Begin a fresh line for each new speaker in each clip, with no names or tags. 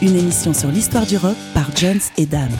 Une émission sur l'histoire du rock par Jones et Dame.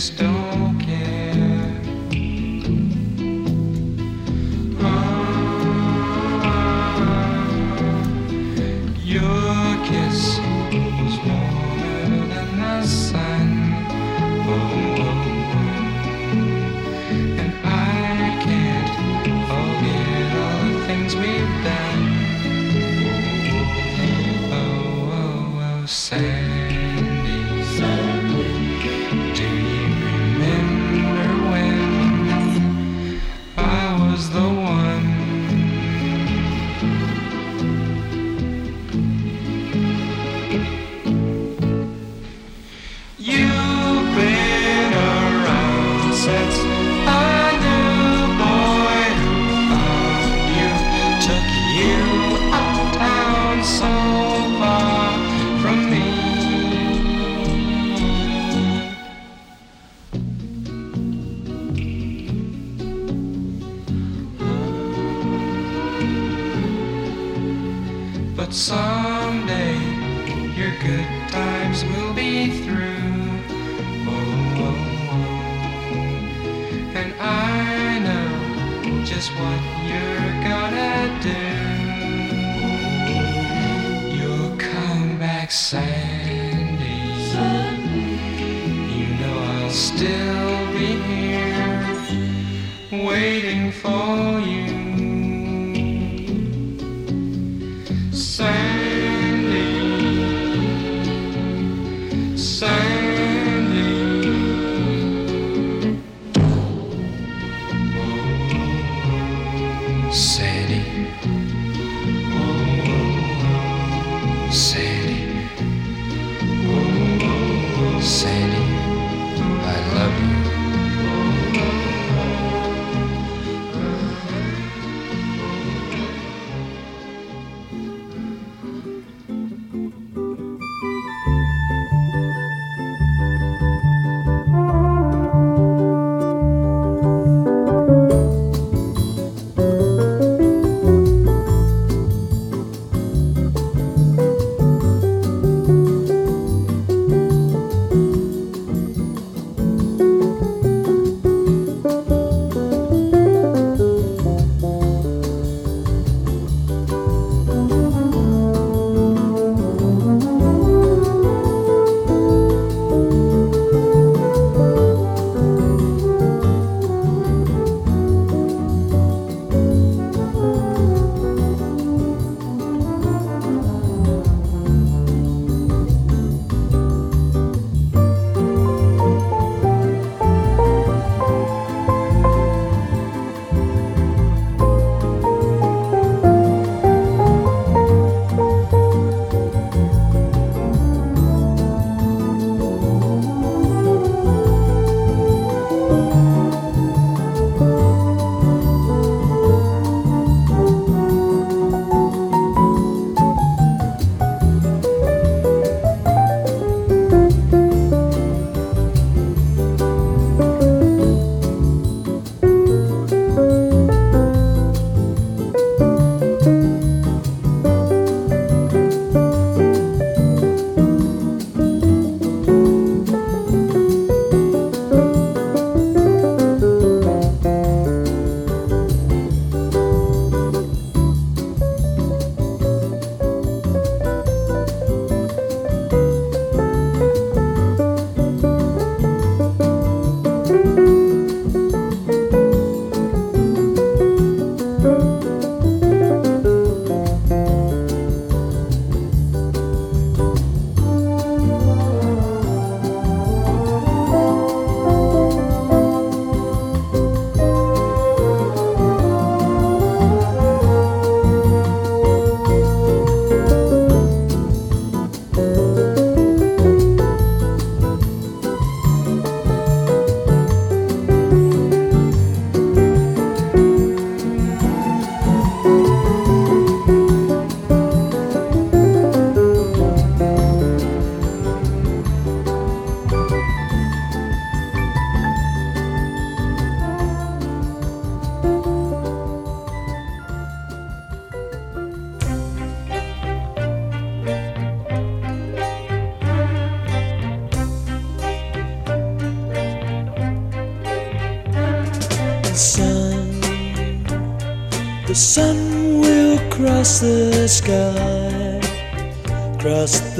You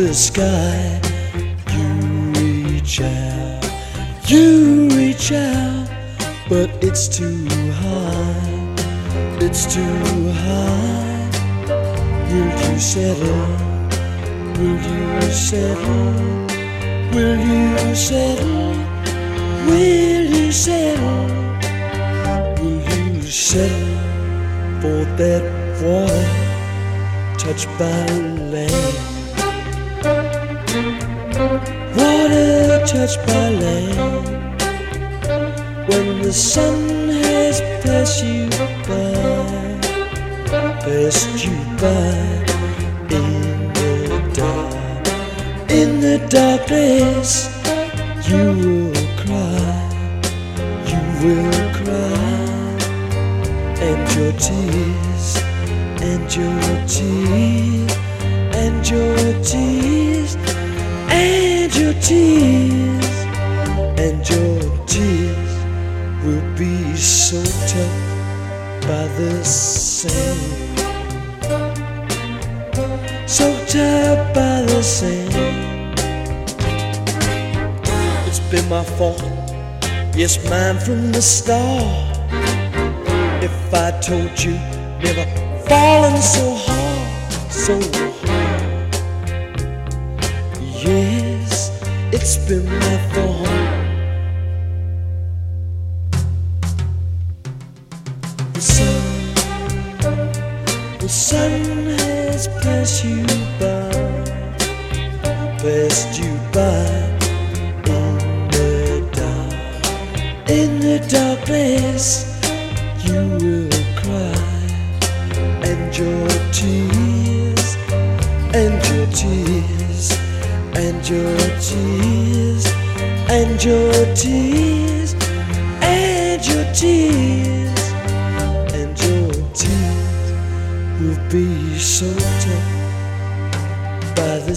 the
sky. You reach out, you reach out, but it's too high, it's too high. Will you settle? Will you settle? Will you settle? Will you settle? Will you settle for that water touched by land? Water touched by land. When the sun has passed you by, passed you by in the dark, in the darkness, you will cry, you will cry. And your tears, and your tears, and your tears tears, and your tears will be soaked tough by the sand. Soaked tired by the sand. It's been my fault, yes, mine from the start. If I told you, never fallen so hard, so hard. It's been my fault. The sun, the sun has passed you by, passed you by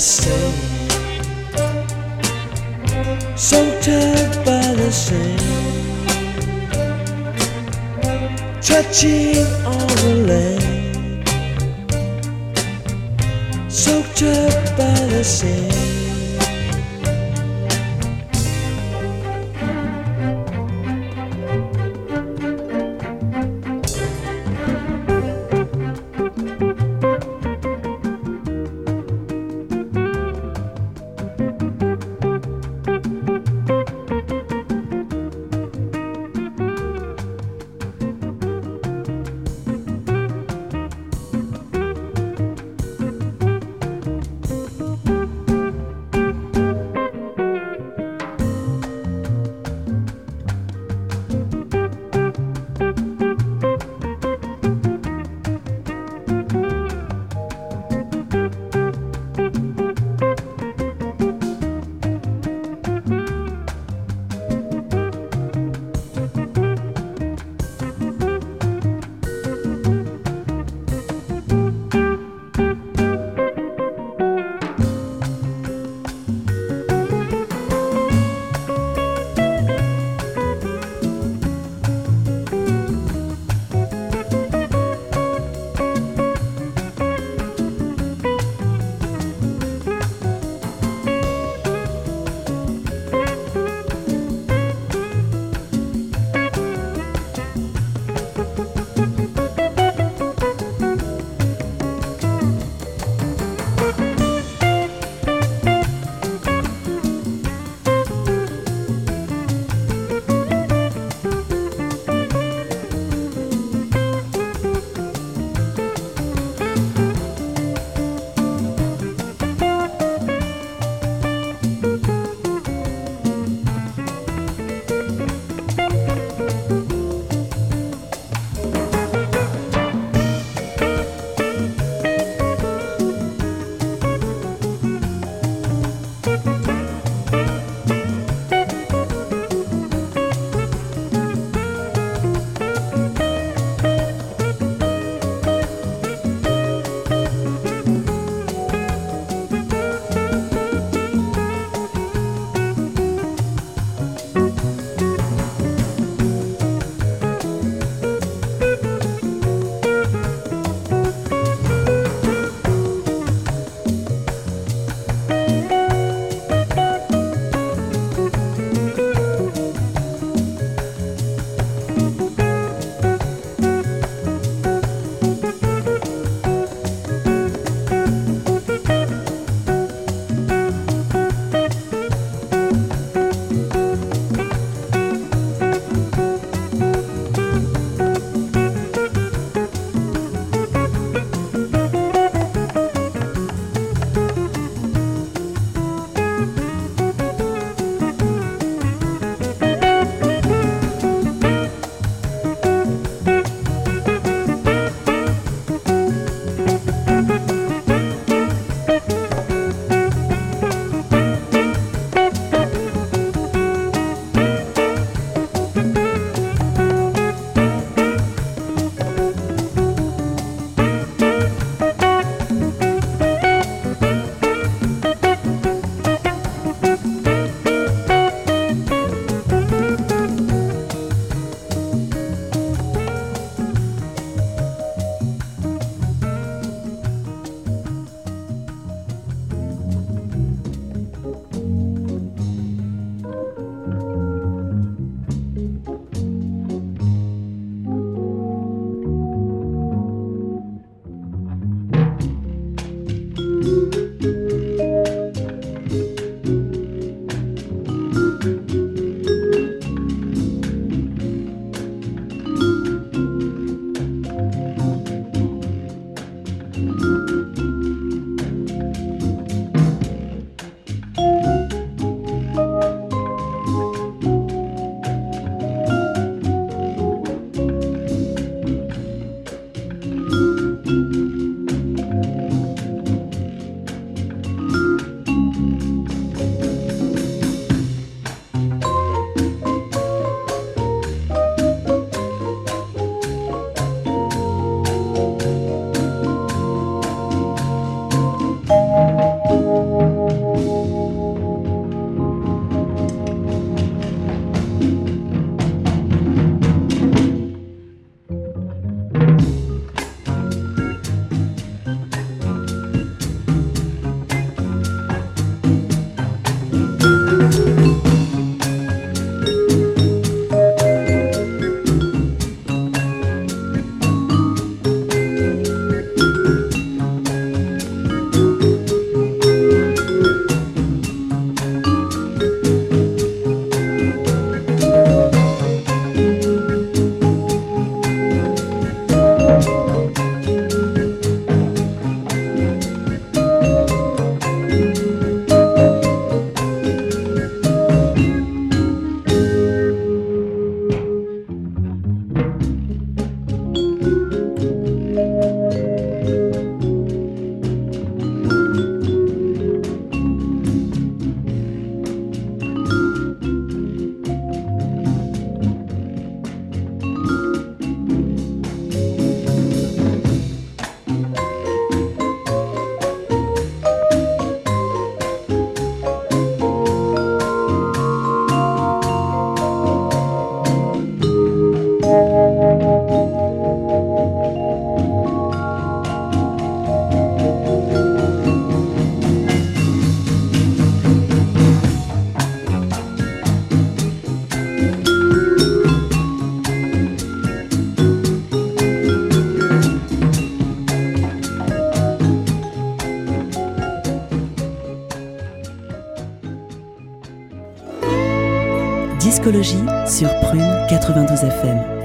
same, so tough by the same touching on the land, soaked up by the sand.
Discologie sur Prune 92 FM.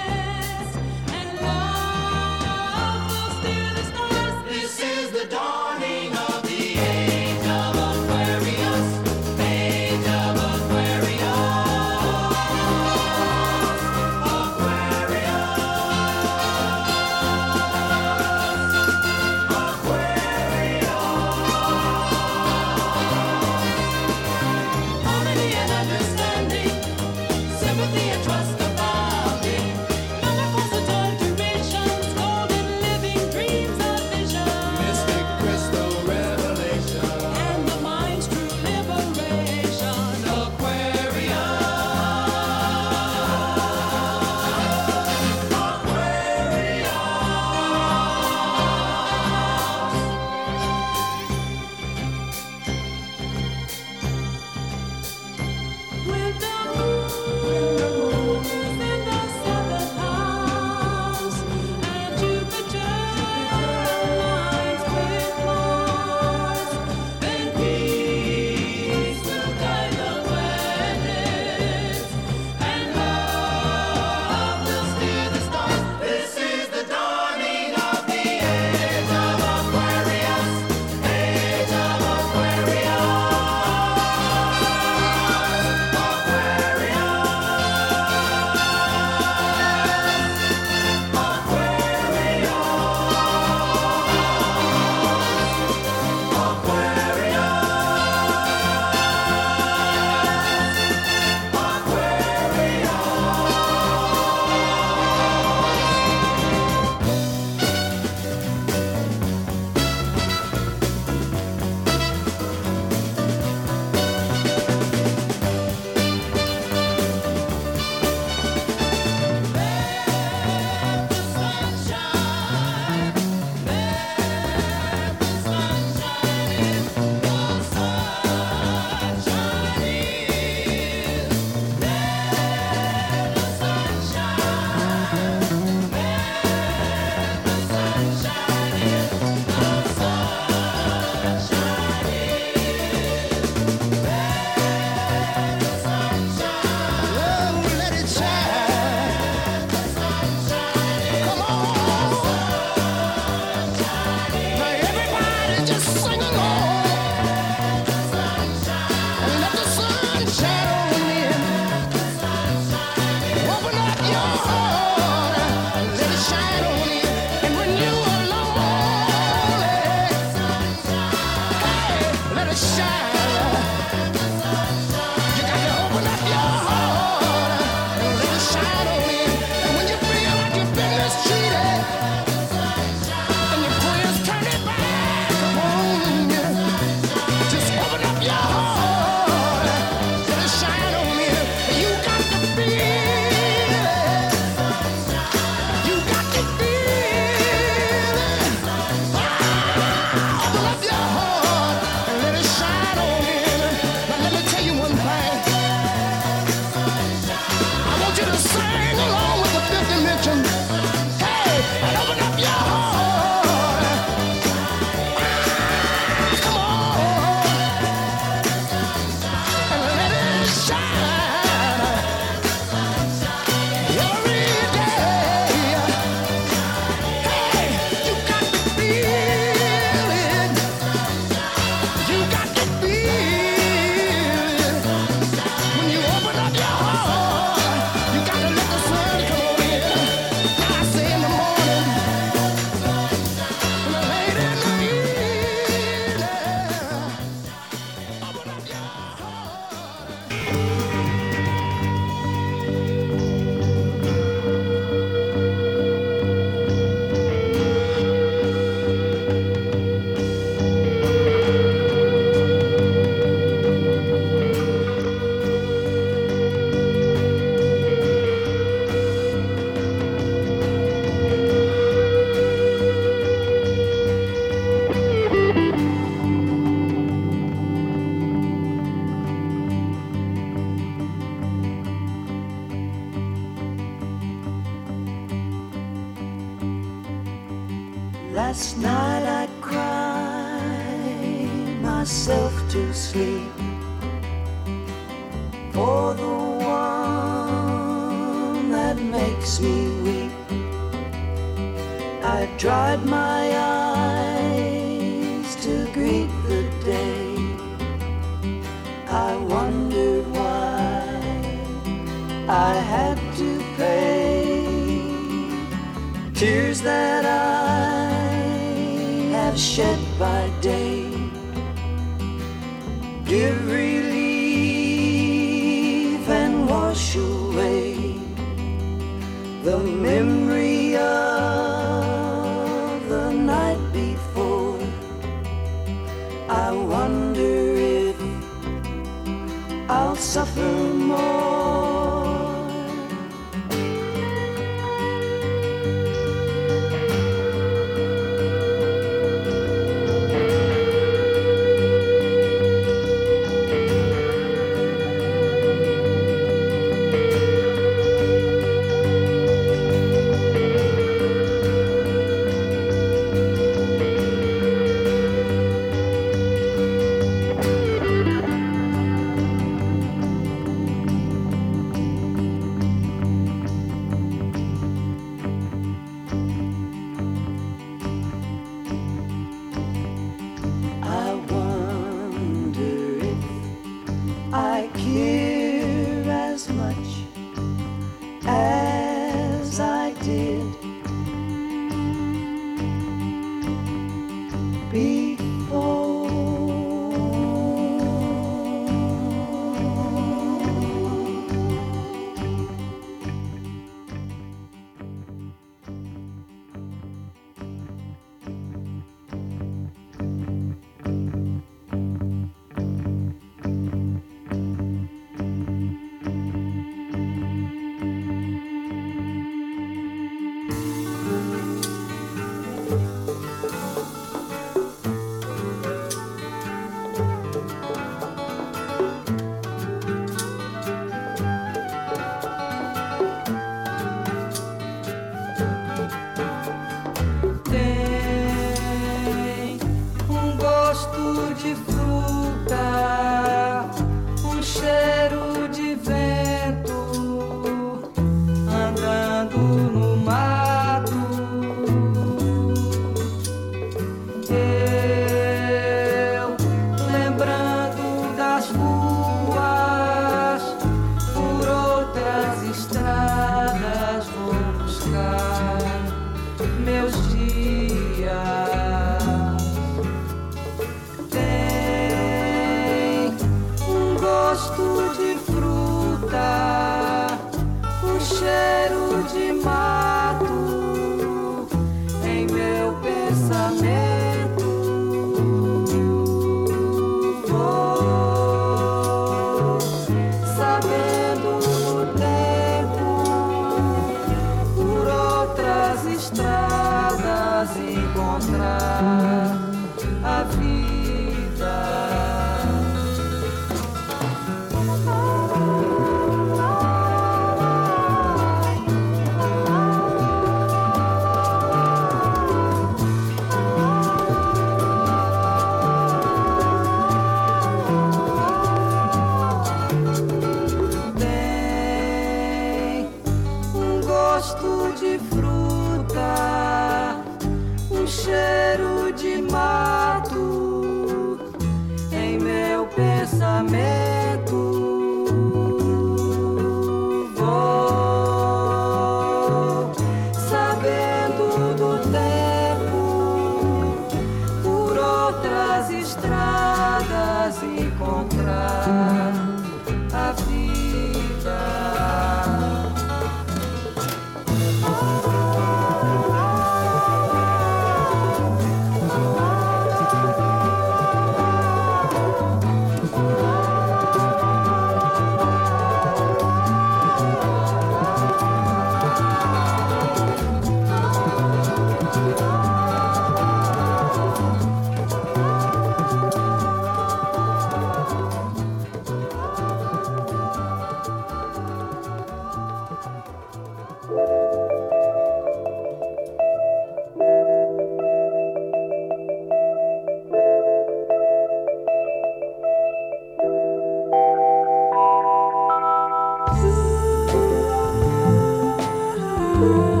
Bum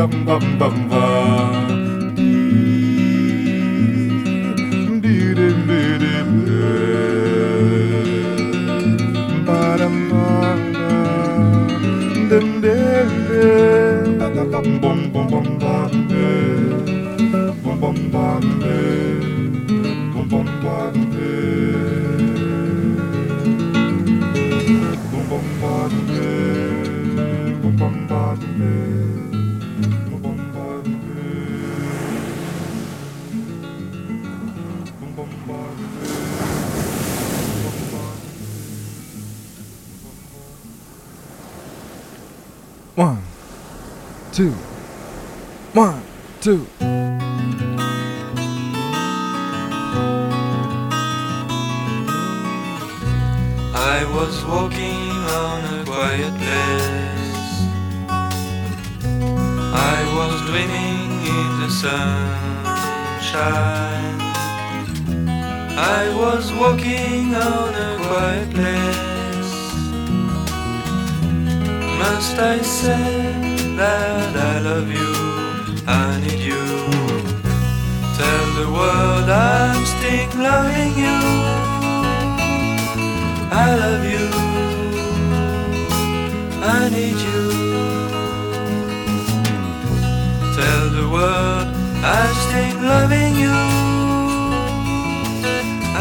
bum bum bim Bum
One, two, one, two.
Walking on a quiet place. I was dreaming in the sunshine. I was walking on a quiet place. Must I say that I love you? I need you. Tell the world I'm still loving you. I love you. I need you. Tell the world I'm still loving you.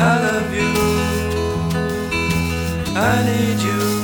I love you. I need you.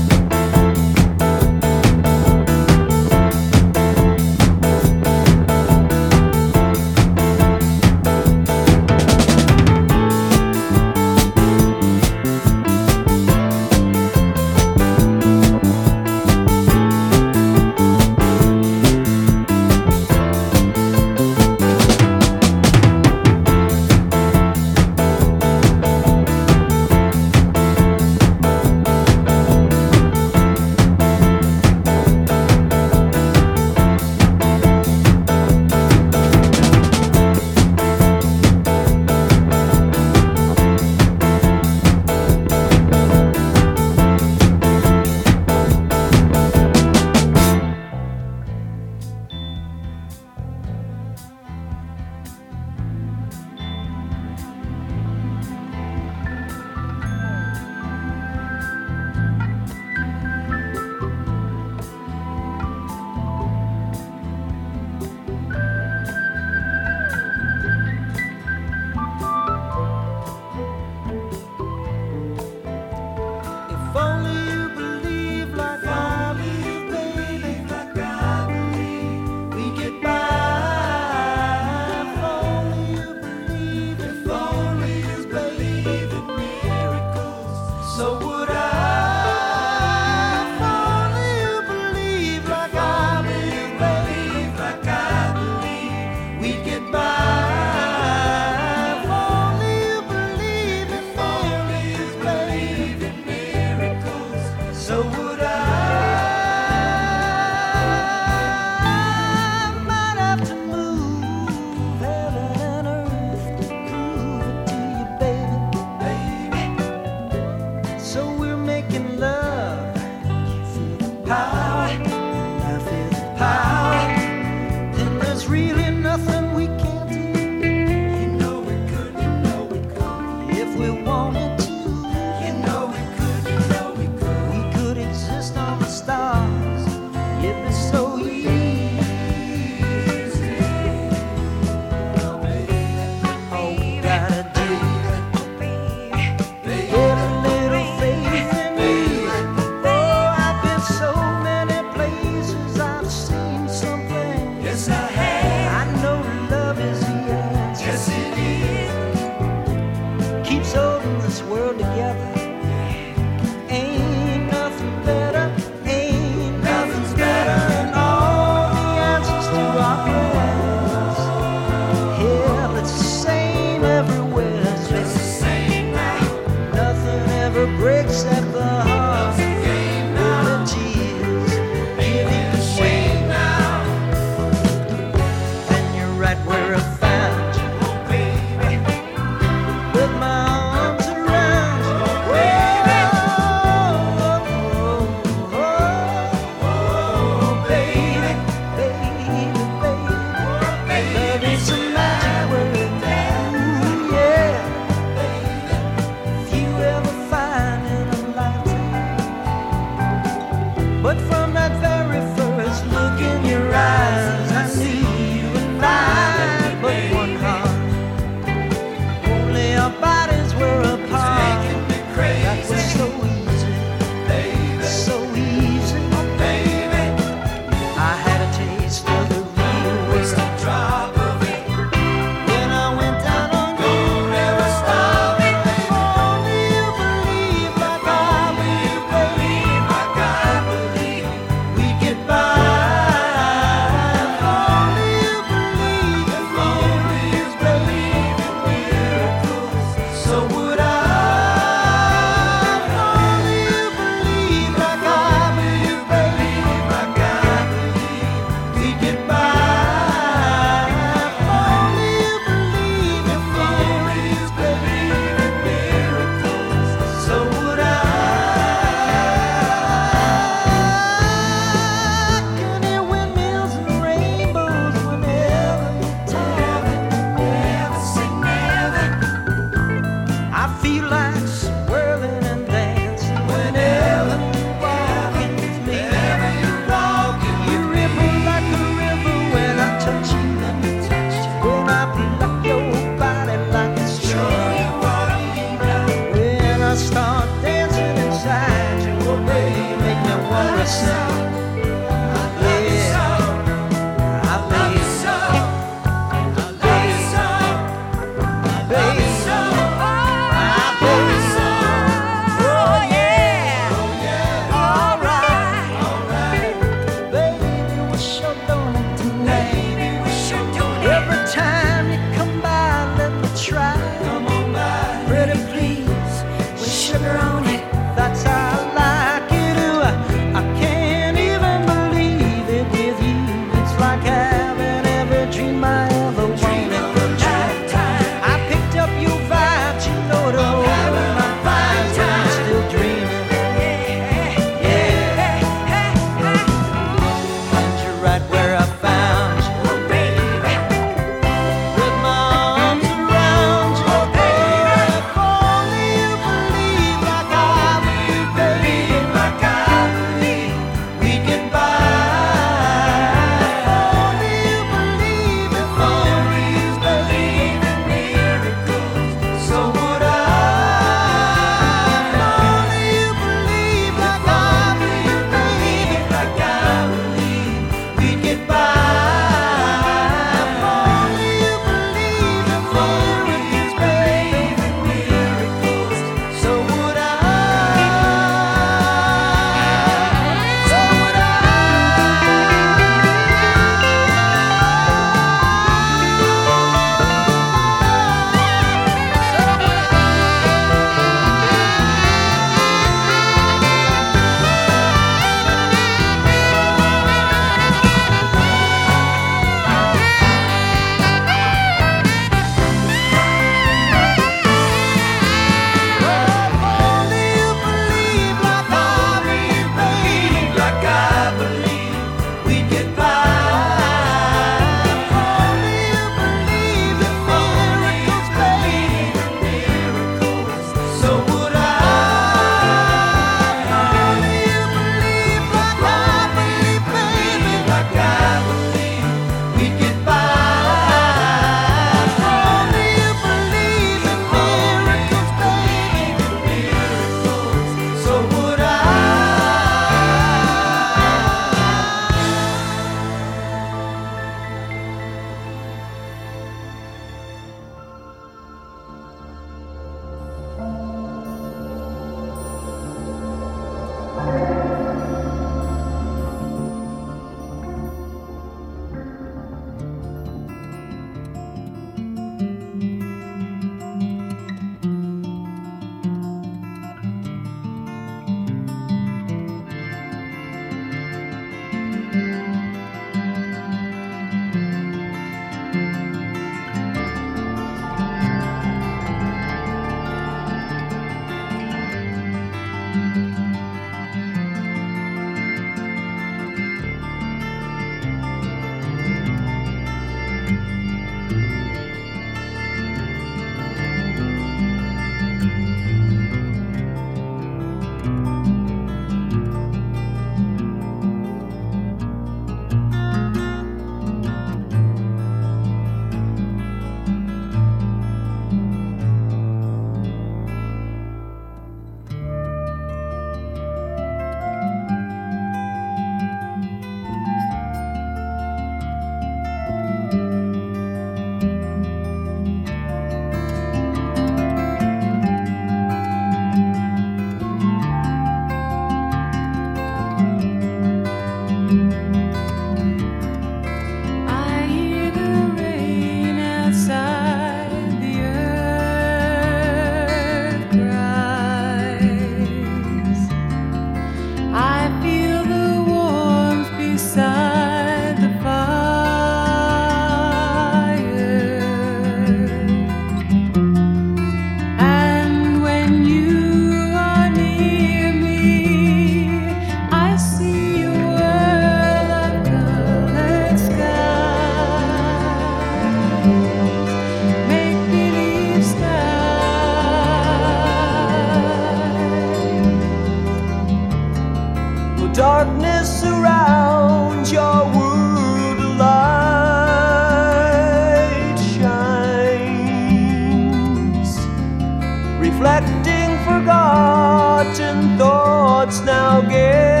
reflecting forgotten thoughts now
give.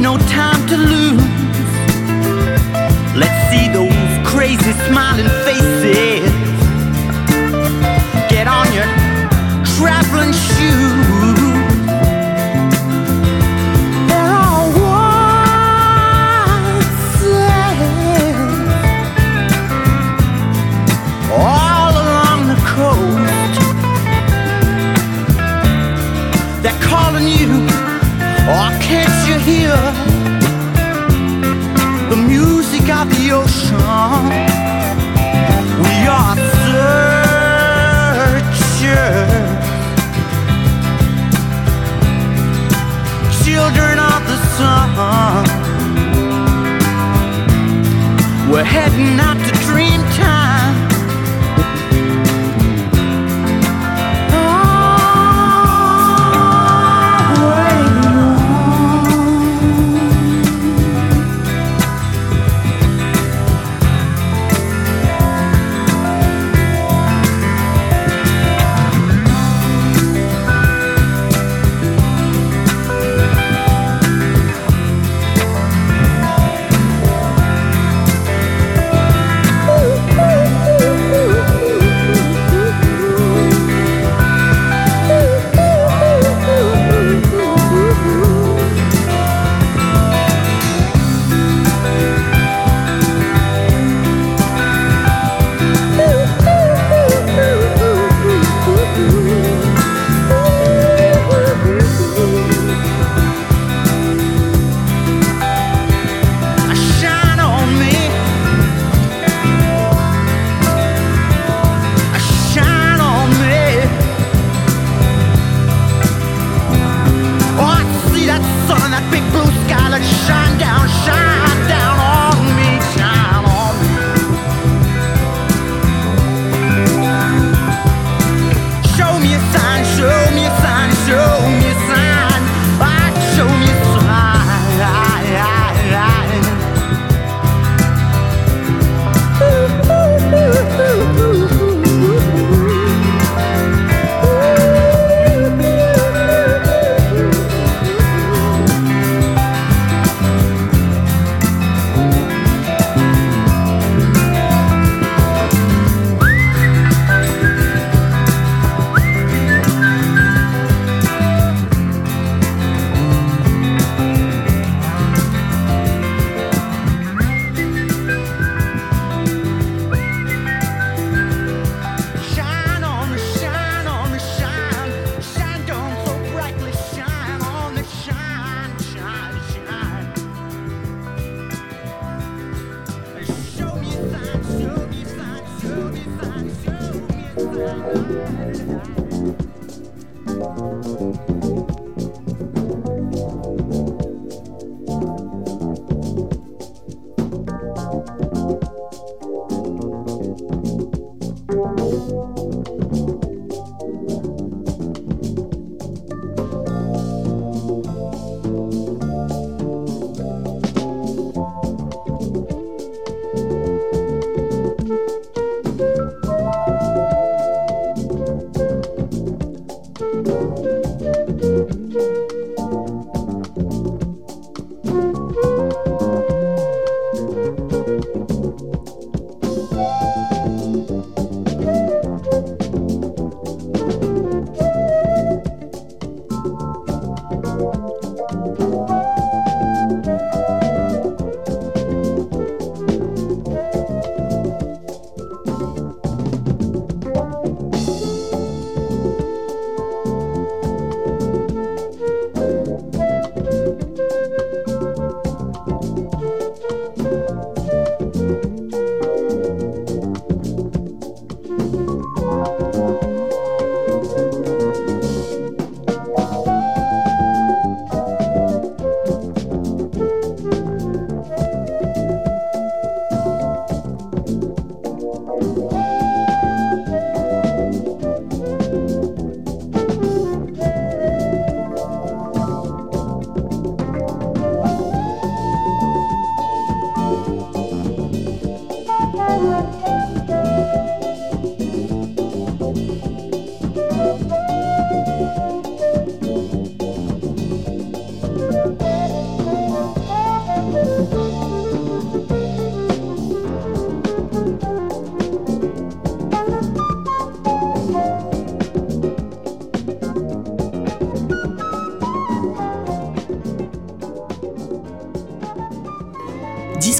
no time to lose. Let's see those crazy smiling faces. Get on your traveling shoes. tonight